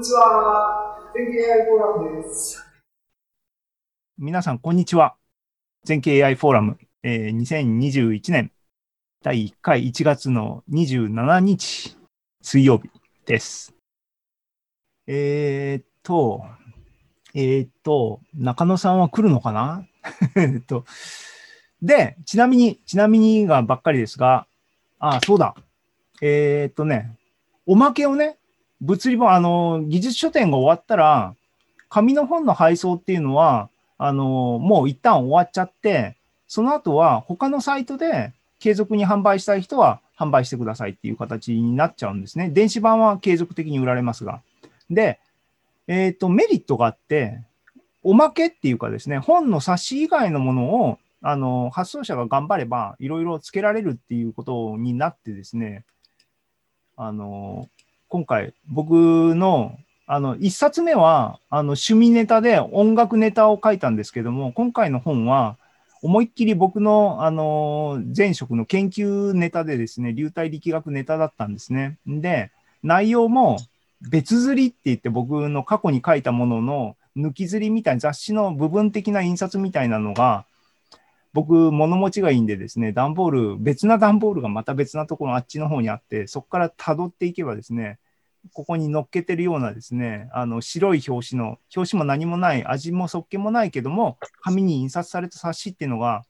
にちは。全景 AI フォーラムです。皆さん、こんにちは。全景 AI フォーラム、えー2021年第1回1月の27日水曜日です。えーっと、えーっと、中野さんは来るのかな？えっと、で、ちなみに、ちなみにがばっかりですが、あ、そうだ。えーっとね、おまけをね、物理本、あの、技術書店が終わったら、紙の本の配送っていうのは、あの、もう一旦終わっちゃって、その後は他のサイトで継続に販売したい人は販売してくださいっていう形になっちゃうんですね。電子版は継続的に売られますが。で、えっ、と、メリットがあって、おまけっていうかですね、本の冊子以外のものを、あの、発送者が頑張れば、いろいろつけられるっていうことになってですね、あの、今回、僕のあの、一冊目は、あの、趣味ネタで音楽ネタを書いたんですけども、今回の本は、思いっきり僕の、あの、前職の研究ネタでですね、流体力学ネタだったんですね。で、内容も別釣りって言って僕の過去に書いたものの抜き釣りみたいな雑誌の部分的な印刷みたいなのが、僕、物持ちがいいんでですね、段ボール、別な段ボールがまた別なところあっちの方にあって、そこから辿っていけばですね、ここに乗っけてるようなですね、あの白い表紙の、表紙も何もない、味もそっけもないけども、紙に印刷された冊子っていうのが、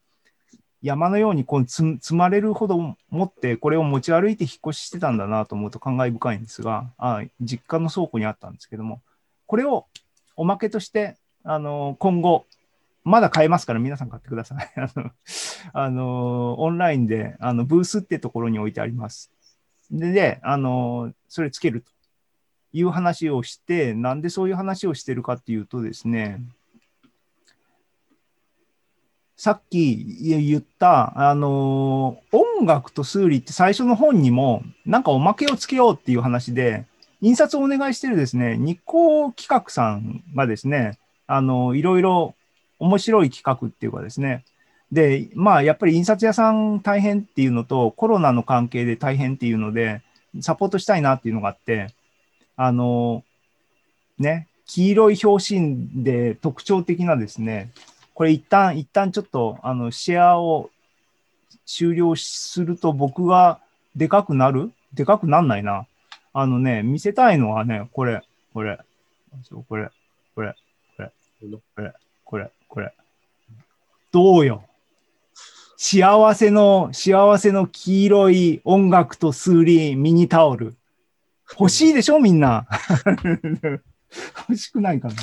山のようにこう積まれるほど持って、これを持ち歩いて引っ越ししてたんだなと思うと感慨深いんですが、あ実家の倉庫にあったんですけども、これをおまけとして、あの今後、まだ買えますから皆さん買ってください。あの、あのオンラインであのブースってところに置いてあります。で、であのそれつけると。いう話をして、なんでそういう話をしてるかっていうとですね、さっき言った、あの音楽と数理って最初の本にも、なんかおまけをつけようっていう話で、印刷をお願いしてるですね、日光企画さんがですね、あのいろいろ面白い企画っていうかですね、で、まあ、やっぱり印刷屋さん大変っていうのと、コロナの関係で大変っていうので、サポートしたいなっていうのがあって、あの、ね、黄色い表紙で特徴的なですね、これ一旦、一旦ちょっと、あの、シェアを終了すると僕がでかくなる？でかくなんないな？あのね、見せたいのはね、これ、これ、そうこれ、これ、これ、これ、これ、これ。どうよ？幸せの、幸せの黄色い音楽と数理ミニタオル。欲しいでしょみんな。欲しくないかない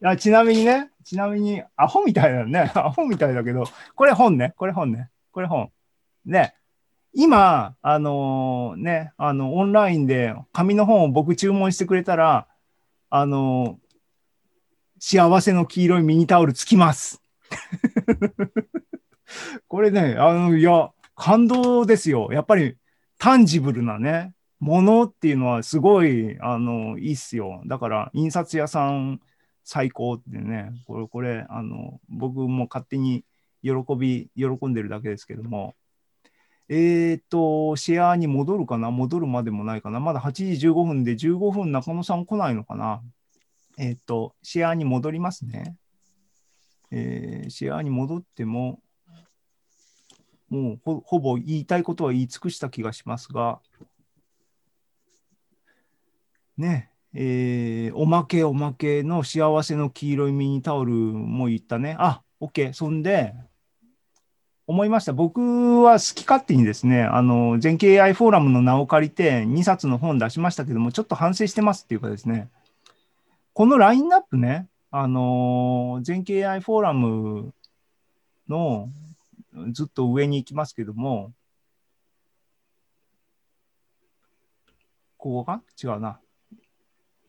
やちなみにね、ちなみに、アホみたいだよね。アホみたいだけど、これ本ね、これ本ね、これ本。ね、今、あのね、あの、オンラインで紙の本を僕注文してくれたら、あの幸せの黄色いミニタオルつきます。これね、あの、いや、感動ですよ。やっぱり、タンジブルなね、ものっていうのはすごい、あの、いいっすよ。だから、印刷屋さん最高ってね、これ、これ、あの、僕も勝手に喜び、喜んでるだけですけども、えっ、と、シェアに戻るかな？戻るまでもないかな？まだ8時15分で15分中野さん来ないのかな？えっ、と、シェアに戻りますね。えーシェアに戻っても、もうほぼ言いたいことは言い尽くした気がしますが、ね、えーおまけおまけの幸せの黄色いミニタオルも言ったね。あ、OK。そんで、思いました。僕は好き勝手にですね、あの、全景 AI フォーラムの名を借りて2冊の本出しましたけども、ちょっと反省してますっていうかですね、このラインナップね、あの、全景 AI フォーラムのずっと上に行きますけども、ここか？違うな。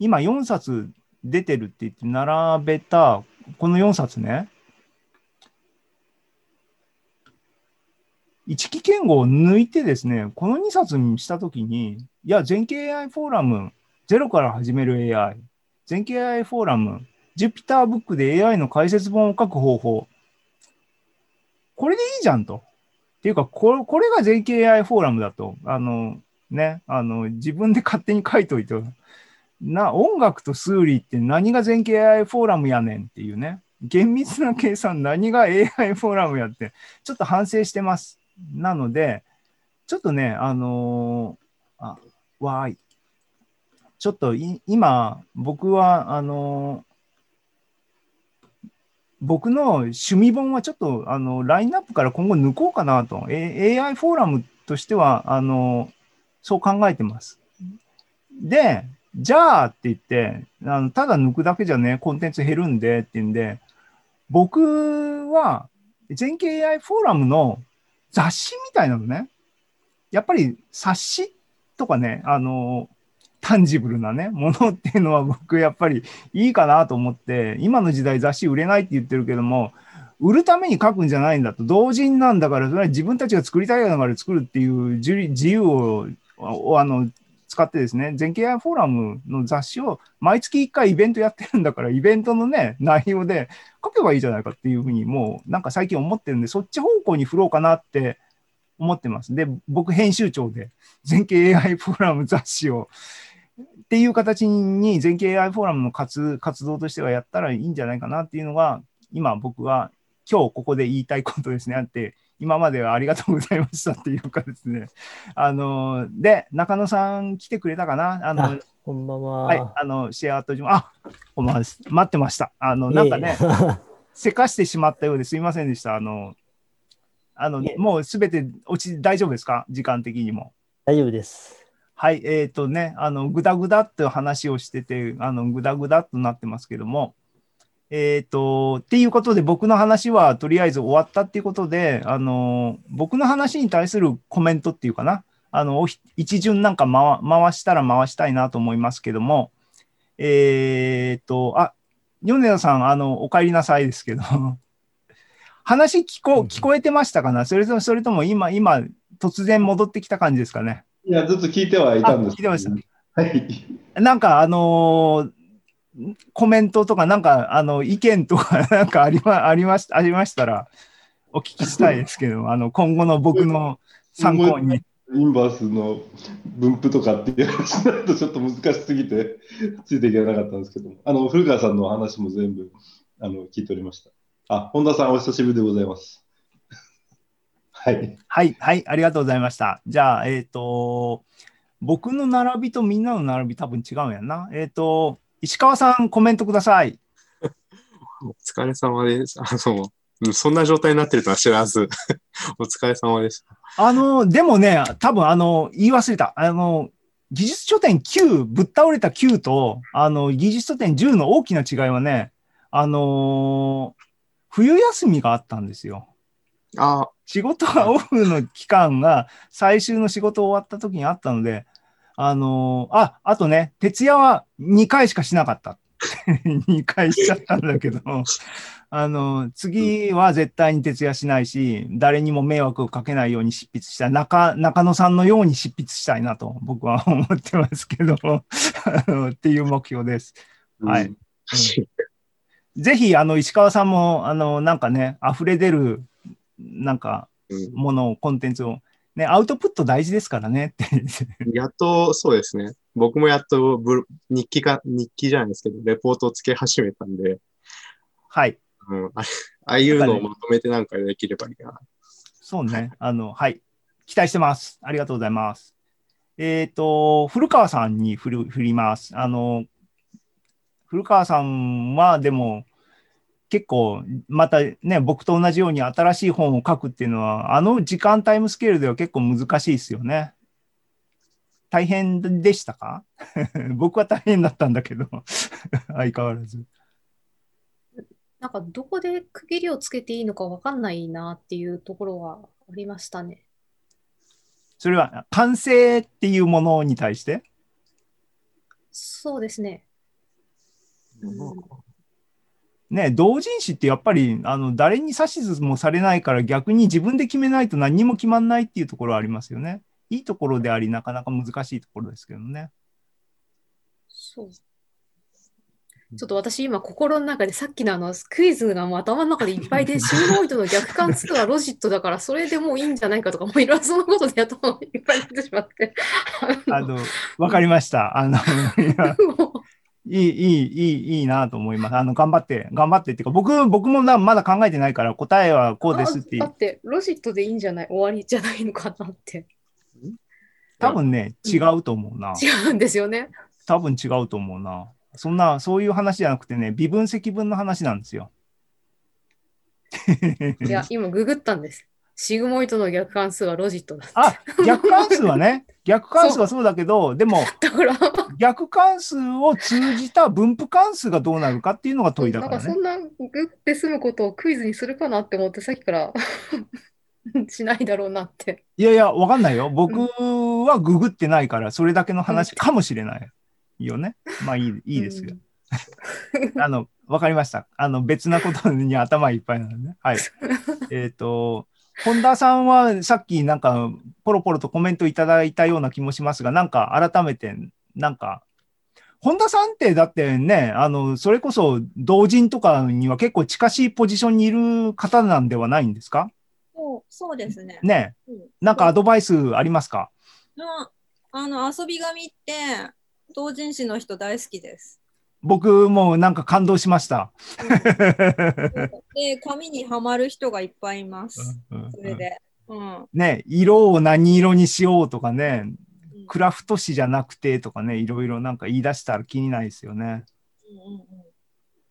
今4冊出てるって言って並べた、この4冊ね、一木健吾を抜いてですね、この2冊にしたときに、いや、全景 AI フォーラム、ゼロから始める AI、全景 AI フォーラム、Jupyter ブックで AI の解説本を書く方法、これでいいじゃんと。っていうか、これこれが全景 AI フォーラムだと、あの、ね、あの、自分で勝手に書いといて、な、音楽と数理って何が全景 AI フォーラムやねんっていうね。厳密な計算何が AI フォーラムやって、ちょっと反省してます。なので、ちょっとね、あのーあ、わーい。ちょっと今、僕は、あのー僕の趣味本はちょっとあのラインナップから今後抜こうかなと、A- AI フォーラムとしてはあのそう考えてます。で、じゃあって言って、あのただ抜くだけじゃね、コンテンツ減るんでって言うんで、僕は全景 AI フォーラムの雑誌みたいなのね、やっぱり冊子とかね、あの、タンジブルなね、ものっていうのは僕やっぱりいいかなと思って、今の時代雑誌売れないって言ってるけども、売るために書くんじゃないんだと、同人なんだから、それは自分たちが作りたいから作るっていう自自由ををあの使ってですね、全景 AI フォーラムの雑誌を毎月1回イベントやってるんだから、イベントのね、内容で書けばいいじゃないかっていうふうに、もうなんか最近思ってるんで、そっち方向に振ろうかなって思ってます。で、僕編集長で、全景 AI フォーラム雑誌を、っていう形に全景 AI フォーラムの活活動としてはやったらいいんじゃないかなっていうのが、今僕は今日ここで言いたいことですね。あって、今まではありがとうございましたっていうかですね。あの、で、中野さん来てくれたかな？あの、あこんばんは。はい、あの、シェアとじあ、こんばんはです。待ってました。あの、なんかね、せかしてしまったようですいませんでした。あの、あのもうすべて落ち、大丈夫ですか？時間的にも。大丈夫です。はい、えっ、とね、あの、ぐだぐだって話をしてて、あの、ぐだぐだっとなってますけども、えっ、と、っていうことで、僕の話はとりあえず終わったっていうことで、あの、僕の話に対するコメントっていうかな、あの、一巡なんか回回したら回したいなと思いますけども、えっ、と、あ、米田さん、あの、お帰りなさいですけど、話聞こ聞こえてましたかな？それとも、それとも今、今、突然戻ってきた感じですかね？いや、ずっと聞いてはいたんですあ聞いてました。はい。なんかあのーコメントとか、なんかあの意見とか、なんかありまありましありましたら、お聞きしたいですけど、あの今後の僕の参考に。インバースの分布とかっていう話になるとちょっと難しすぎてついていけなかったんですけども、あの古川さんの話も全部あの聞いておりました。あ、本田さんお久しぶりでございます。はい。はい、はい、ありがとうございました。じゃあ、えっ、と、僕の並びとみんなの並び多分違うんやんな。えっ、と、石川さん、コメントください。お疲れ様です。あの、うんそんな状態になってるとは知らず、お疲れ様です。あの、でもね、多分あの、言い忘れた。あの、技術書店9、ぶっ倒れた9と、あの、技術書店10の大きな違いはね、あのー冬休みがあったんですよ。あ、仕事がオフの期間が最終の仕事終わった時にあったので、あのーあ、あとね、徹夜は2回しかしなかった。2回しちゃったんだけど、あの、次は絶対に徹夜しないし、誰にも迷惑をかけないように執筆したい。中中野さんのように執筆したいなと僕は思ってますけど、っていう目標です。はいうんぜひ、あの、石川さんも、あの、なんかね、溢れ出る、なんか、うんものを、コンテンツを、ね、アウトプット大事ですからねって。やっと、そうですね。僕もやっとブ日記か、日記じゃないですけど、レポートをつけ始めたんで、はい。うん、あああいうのをまとめてなんかできればいいな。そうね。あの、はい。期待してます。ありがとうございます。えっ、と、古川さんに振る振ります。あの、古川さんは、でも、結構、またね、僕と同じように新しい本を書くっていうのは、あの時間タイムスケールでは結構難しいですよね。大変でしたか？僕は大変だったんだけど、相変わらず。なんかどこで区切りをつけていいのかわかんないなっていうところはありましたね。それは完成っていうものに対して？そうですね。うんね、同人誌ってやっぱりあの誰に指図もされないから逆に自分で決めないと何にも決まんないっていうところはありますよね。いいところであり、なかなか難しいところですけどね。そう。ちょっと私今心の中でさっきのあのクイズがもう頭の中でいっぱいでシムロイドの逆関数はロジットだからそれでもういいんじゃないかとかもういろんなそのことで頭がいっぱい出てしまって。あの、わかりました。あの、いいい、いい、いい、いいなと思います。あの、頑張って、頑張ってっていうか、僕、僕もなまだ考えてないから、答えはこうですってだって、ロジットでいいんじゃない？終わりじゃないのかなって。多分ね、違うと思うな。違うんですよね。多分違うと思うな。そんな、そういう話じゃなくてね、微分積分の話なんですよ。いや、今ググったんです。シグモイドの逆関数はロジットだ。あ、逆関数はね、逆関数はそうだけど、でも、逆関数を通じた分布関数がどうなるかっていうのが問いだなんかね。からそんなグって済むことをクイズにするかなって思って、さっきから しないだろうなって。いやいや、わかんないよ。僕はググってないから、それだけの話かもしれないよね。まあいいいいですよ。あの、わかりました。あの、別なことに頭いっぱいなのね。はい。えっと、本田さんはさっきなんか、ポロポロとコメントいただいたような気もしますが、なんか改めて、なんか、本田さんってだってね、あの、それこそ同人とかには結構近しいポジションにいる方なんではないんですか？そうそうですね。ね。うんなんかアドバイスありますか？ああの遊び紙って同人誌の人大好きです。僕もなんか感動しました。で、紙にはまる人がいっぱいいます。それで。うん。ね、色を何色にしようとかね、うんクラフト紙じゃなくてとかね、いろいろなんか言い出したら気にないですよね。うんうんうん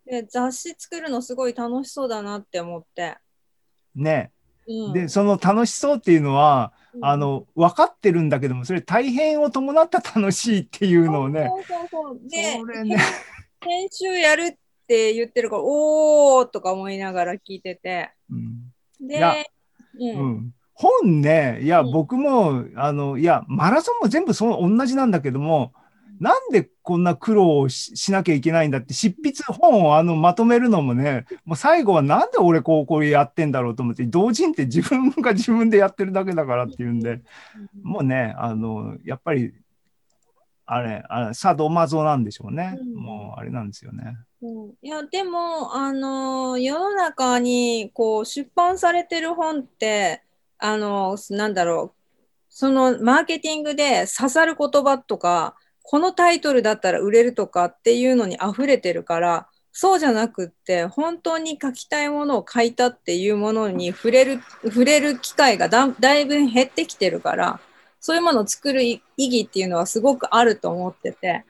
で雑誌作るのすごい楽しそうだなって思って。ね。うん、で、その楽しそうっていうのは、うんあの、分かってるんだけども、それ大変を伴った楽しいっていうのをね、そうそうそうでね、編集やるって言ってるから、おーとか思いながら聞いてて。うん。で、うん。うん、本ね、いや、うん。僕も、あの、いや、マラソンも全部そう同じなんだけども、なんでこんな苦労をししなきゃいけないんだって、執筆本をあのまとめるのもね、もう最後はなんで俺こうこれやってんだろうと思って、同人って自分が自分でやってるだけだからっていうんで、もうね、あの、やっぱり、あれ、あれサドマゾなんでしょうね。うんもうあれなんですよね。うんいや、でも、あの世の中にこう出版されてる本って、あのなんだろう、そのマーケティングで刺さる言葉とか、このタイトルだったら売れるとかっていうのに溢れてるから、そうじゃなくって、本当に書きたいものを書いたっていうものに触れる、触れる機会がだだいぶ減ってきてるから、そういうものを作る意義っていうのはすごくあると思ってて、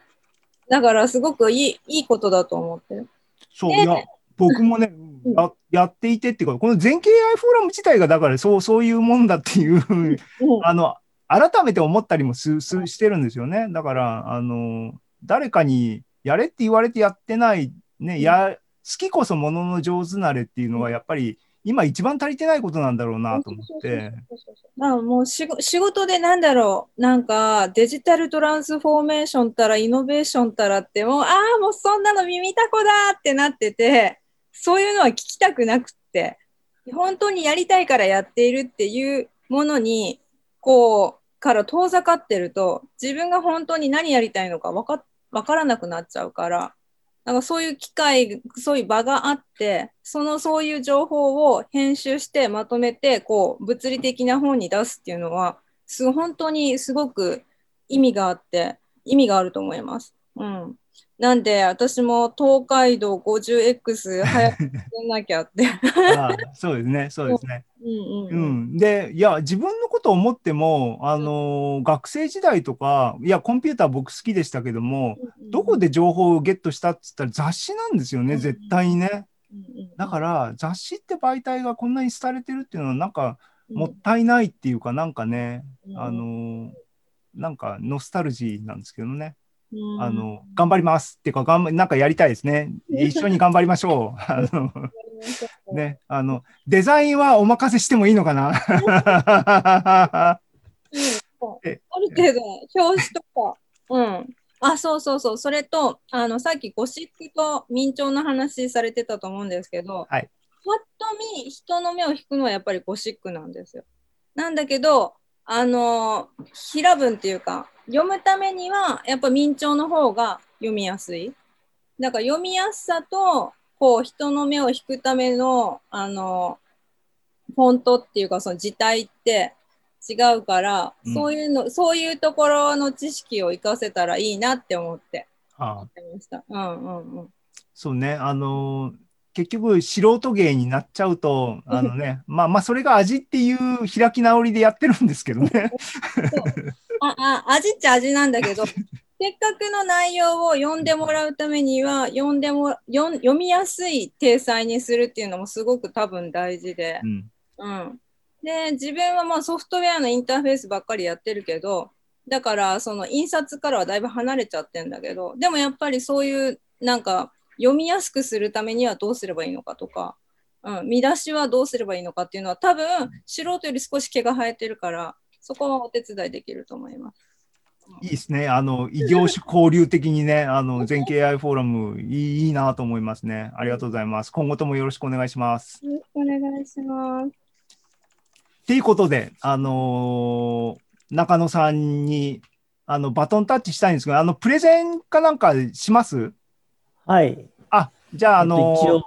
だからすごくいいいいことだと思ってる。そう、ねいや、僕もね、うんややっていてっていうか、この全景 AI フォーラム自体がだからそうそういうもんだっていう、うんあの、改めて思ったりもすすしてるんですよね。だから、あの、誰かにやれって言われてやってない、ね、や、好きこそものの上手なれっていうのは、やっぱり今一番足りてないことなんだろうなと思って。だからもう仕事仕事でなんだろう、なんかデジタルトランスフォーメーションたらイノベーションたらってもう、ああ、もうそんなの耳たこだってなってて、そういうのは聞きたくなくって、本当にやりたいからやっているっていうものに、こう、から遠ざかってると、自分が本当に何やりたいのかわかわからなくなっちゃうから、なんかそういう機会、そういう場があって、そのそういう情報を編集してまとめて、こう、物理的な本に出すっていうのは、す本当にすごく意味があって、意味があると思います。うん。なんで、私も東海道 50X 早くやんなきゃって。ああそうですね、そうですね。うんうんううん。ん、で、いや、自分のことを思っても、あのー学生時代とか、いや、コンピューター僕好きでしたけども、どこで情報をゲットしたって言ったら雑誌なんですよね、うん絶対にね。だから、雑誌って媒体がこんなに廃れてるっていうのは、なんか、うんもったいないっていうか、なんかね、うんあのーなんか、ノスタルジーなんですけどね。うんあの、頑張りますっていうか、頑張なんかやりたいですね。一緒に頑張りましょう。あの、ね、あの、デザインはお任せしてもいいのかな？えある程度、表紙とか。うん。あ、そうそうそう。それと、あの、さっきゴシックと明朝の話されてたと思うんですけど、はいぱっと見、人の目を引くのはやっぱりゴシックなんですよ。なんだけど、あの、平文っていうか、読むためには、やっぱ明朝の方が読みやすい。だから読みやすさと、こう、人の目を引くための、あの、フォントっていうか、その字体って違うから、うんそういうの、そういうところの知識を活かせたらいいなって思って。あてました。うんうんうん。そうね、あのー結局、素人芸になっちゃうと、あのね、まあまあ、それが味っていう開き直りでやってるんですけどね。あ、あ、味っちゃ味なんだけど、せっかくの内容を読んでもらうためには、読んでも、読ん読みやすい体裁にするっていうのもすごく多分大事でう。ん。うん。で、自分はまあソフトウェアのインターフェースばっかりやってるけど、だからその印刷からはだいぶ離れちゃってんだけど、でもやっぱりそういうなんか読みやすくするためにはどうすればいいのかとか、うん、見出しはどうすればいいのかっていうのは多分素人より少し毛が生えてるから、そこはお手伝いできると思います。いいですね。あの、異業種交流的にね、あの、全経 AI フォーラムいいいいなと思いますね。ありがとうございます。今後ともよろしくお願いします。お願いします。っていうことで、あのー中野さんに、あの、バトンタッチしたいんですけど、あの、プレゼンかなんかします？はい。あ、じゃあ、あえっとのー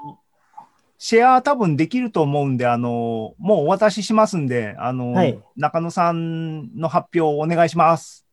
シェア多分できると思うんで、あのーもうお渡ししますんで、あのーはい中野さんの発表をお願いします。